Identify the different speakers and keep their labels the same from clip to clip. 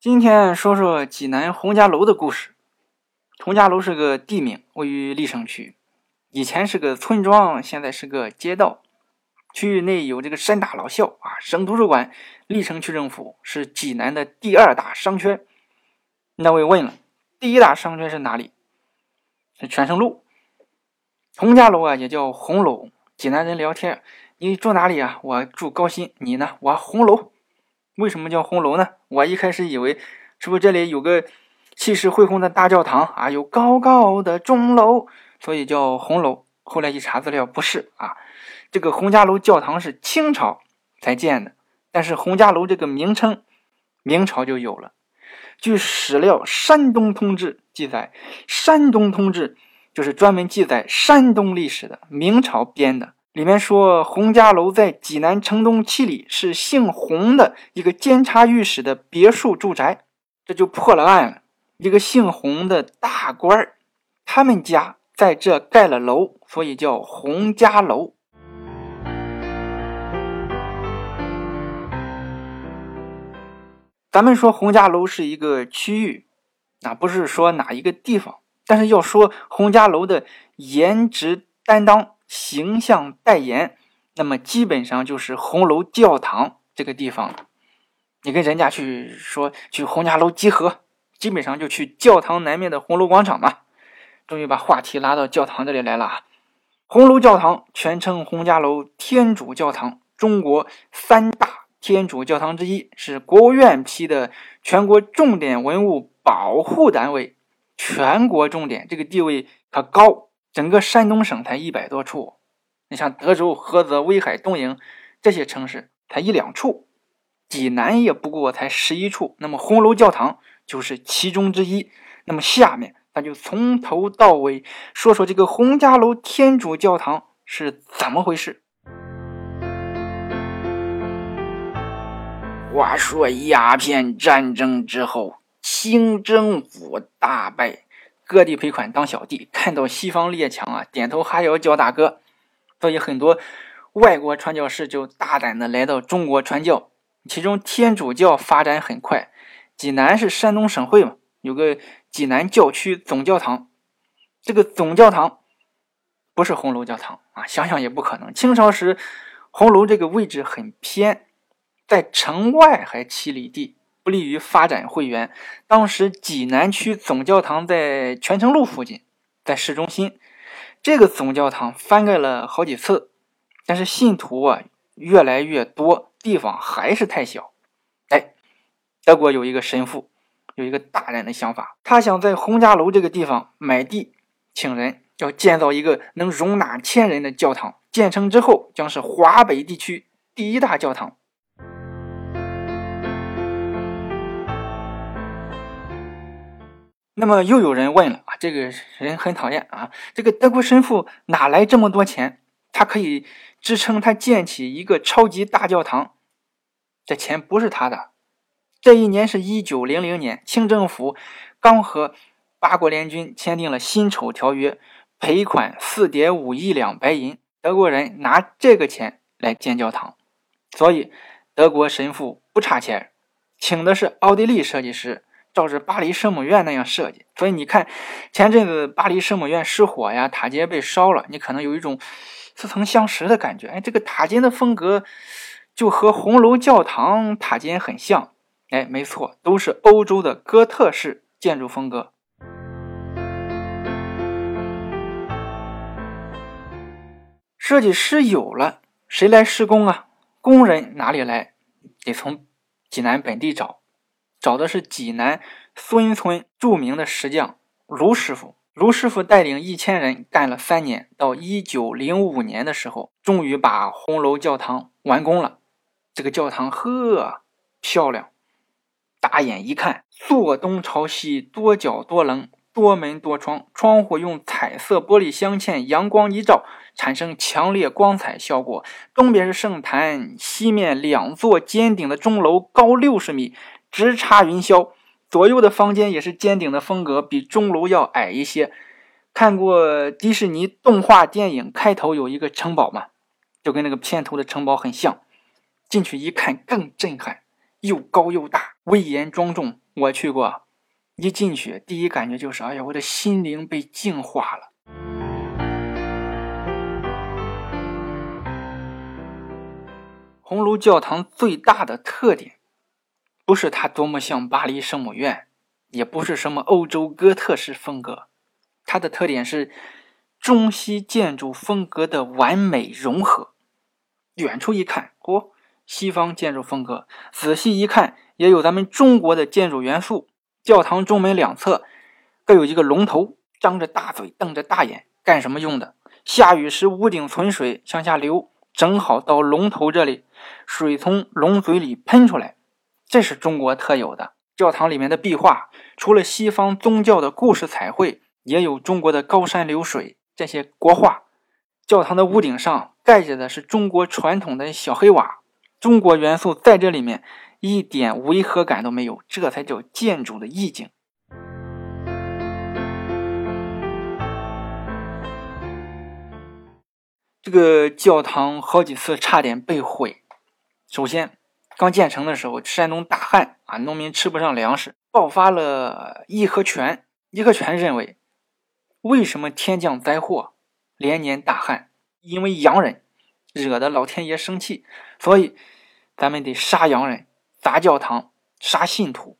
Speaker 1: 今天说说济南洪家楼的故事。洪家楼是个地名，位于历城区，以前是个村庄，现在是个街道。区域内有这个山大老校啊，省图书馆，历城区政府是济南的第二大商圈。那位问了，第一大商圈是哪里？是泉城路。洪家楼啊，也叫红楼。济南人聊天，你住哪里啊？我住高新。你呢？我红楼。为什么叫红楼呢？我一开始以为是不是这里有个气势恢宏的大教堂啊，有高高的钟楼，所以叫红楼。后来一查资料，不是啊，这个洪家楼教堂是清朝才建的，但是洪家楼这个名称明朝就有了。据史料《山东通志》记载，《山东通志》就是专门记载山东历史的，明朝编的。里面说，洪家楼在济南城东七里，是姓洪的一个监察御史的别墅住宅，这就破了案了。一个姓洪的大官儿，他们家在这盖了楼，所以叫洪家楼。咱们说洪家楼是一个区域，那不是说哪一个地方，但是要说洪家楼的颜值担当。形象代言，那么基本上就是红楼教堂这个地方。你跟人家去说去洪家楼集合，基本上就去教堂南面的红楼广场嘛。终于把话题拉到教堂这里来了啊。红楼教堂全称洪家楼天主教堂，中国三大天主教堂之一，是国务院批的全国重点文物保护单位。全国重点这个地位可高。整个山东省才一百多处，你像德州、菏泽、威海、东营这些城市才一两处，济南也不过才十一处。那么红楼教堂就是其中之一。那么下面咱就从头到尾说说这个洪家楼天主教堂是怎么回事。话说鸦片战争之后，清政府大败。各地赔款当小弟，看到西方列强啊，点头哈腰叫大哥，所以很多外国传教士就大胆的来到中国传教。其中天主教发展很快，济南是山东省会嘛，有个济南教区总教堂。这个总教堂不是红楼教堂啊，想想也不可能。清朝时，红楼这个位置很偏，在城外还七里地。不利于发展会员。当时济南区总教堂在泉城路附近，在市中心。这个总教堂翻盖了好几次，但是信徒啊越来越多，地方还是太小。哎，德国有一个神父有一个大胆的想法，他想在洪家楼这个地方买地，请人要建造一个能容纳千人的教堂。建成之后，将是华北地区第一大教堂。那么又有人问了啊，这个人很讨厌啊，这个德国神父哪来这么多钱？他可以支撑他建起一个超级大教堂，这钱不是他的。这一年是一九零零年，清政府刚和八国联军签订了辛丑条约，赔款四点五亿两白银，德国人拿这个钱来建教堂，所以德国神父不差钱，请的是奥地利设计师。照着巴黎圣母院那样设计，所以你看，前阵子巴黎圣母院失火呀，塔尖被烧了，你可能有一种似曾相识的感觉。哎，这个塔尖的风格就和红楼教堂塔尖很像。哎，没错，都是欧洲的哥特式建筑风格。设计师有了，谁来施工啊？工人哪里来？得从济南本地找。找的是济南孙村著名的石匠卢师傅。卢师傅带领一千人干了三年，到一九零五年的时候，终于把红楼教堂完工了。这个教堂呵漂亮，打眼一看，坐东朝西，多角多棱，多门多窗，窗户用彩色玻璃镶嵌，阳光一照，产生强烈光彩效果。东边是圣坛，西面两座尖顶的钟楼，高六十米。直插云霄，左右的房间也是尖顶的风格，比钟楼要矮一些。看过迪士尼动画电影开头有一个城堡吗？就跟那个片头的城堡很像。进去一看更震撼，又高又大，威严庄重。我去过，一进去第一感觉就是，哎呀，我的心灵被净化了。红炉教堂最大的特点，不是它多么像巴黎圣母院，也不是什么欧洲哥特式风格，它的特点是中西建筑风格的完美融合。远处一看，嚯！西方建筑风格，仔细一看，也有咱们中国的建筑元素。教堂中门两侧各有一个龙头，张着大嘴，瞪着大眼，干什么用的？下雨时屋顶存水向下流，正好到龙头这里，水从龙嘴里喷出来，这是中国特有的。教堂里面的壁画，除了西方宗教的故事彩绘，也有中国的高山流水这些国画。教堂的屋顶上盖着的是中国传统的小黑瓦。中国元素在这里面一点违和感都没有，这才叫建筑的意境。这个教堂好几次差点被毁。首先，刚建成的时候，山东大旱啊，农民吃不上粮食，爆发了义和拳。义和拳认为，为什么天降灾祸，连年大旱？因为洋人。惹得老天爷生气，所以咱们得杀洋人、砸教堂、杀信徒。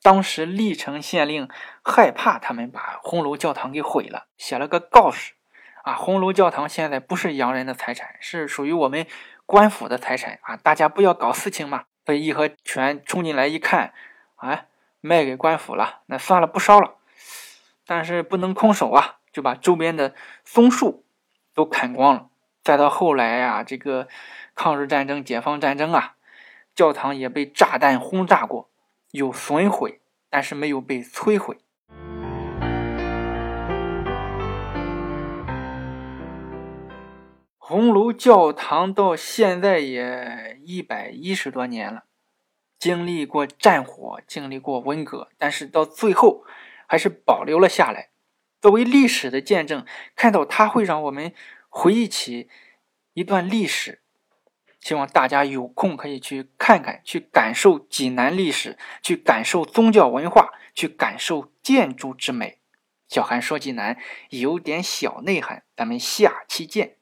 Speaker 1: 当时历城县令害怕他们把红楼教堂给毁了，写了个告示：啊，红楼教堂现在不是洋人的财产，是属于我们官府的财产啊！大家不要搞事情嘛。所以义和拳冲进来一看，哎，卖给官府了，那算了，不烧了。但是不能空手啊，就把周边的松树都砍光了。再到后来呀，这个抗日战争、解放战争啊，教堂也被炸弹轰炸过，有损毁，但是没有被摧毁。红楼教堂到现在也一百一十多年了，经历过战火，经历过文革，但是到最后还是保留了下来，作为历史的见证。看到它会让我们。回忆起一段历史，希望大家有空可以去看看，去感受济南历史，去感受宗教文化，去感受建筑之美。小韩说济南有点小内涵，咱们下期见。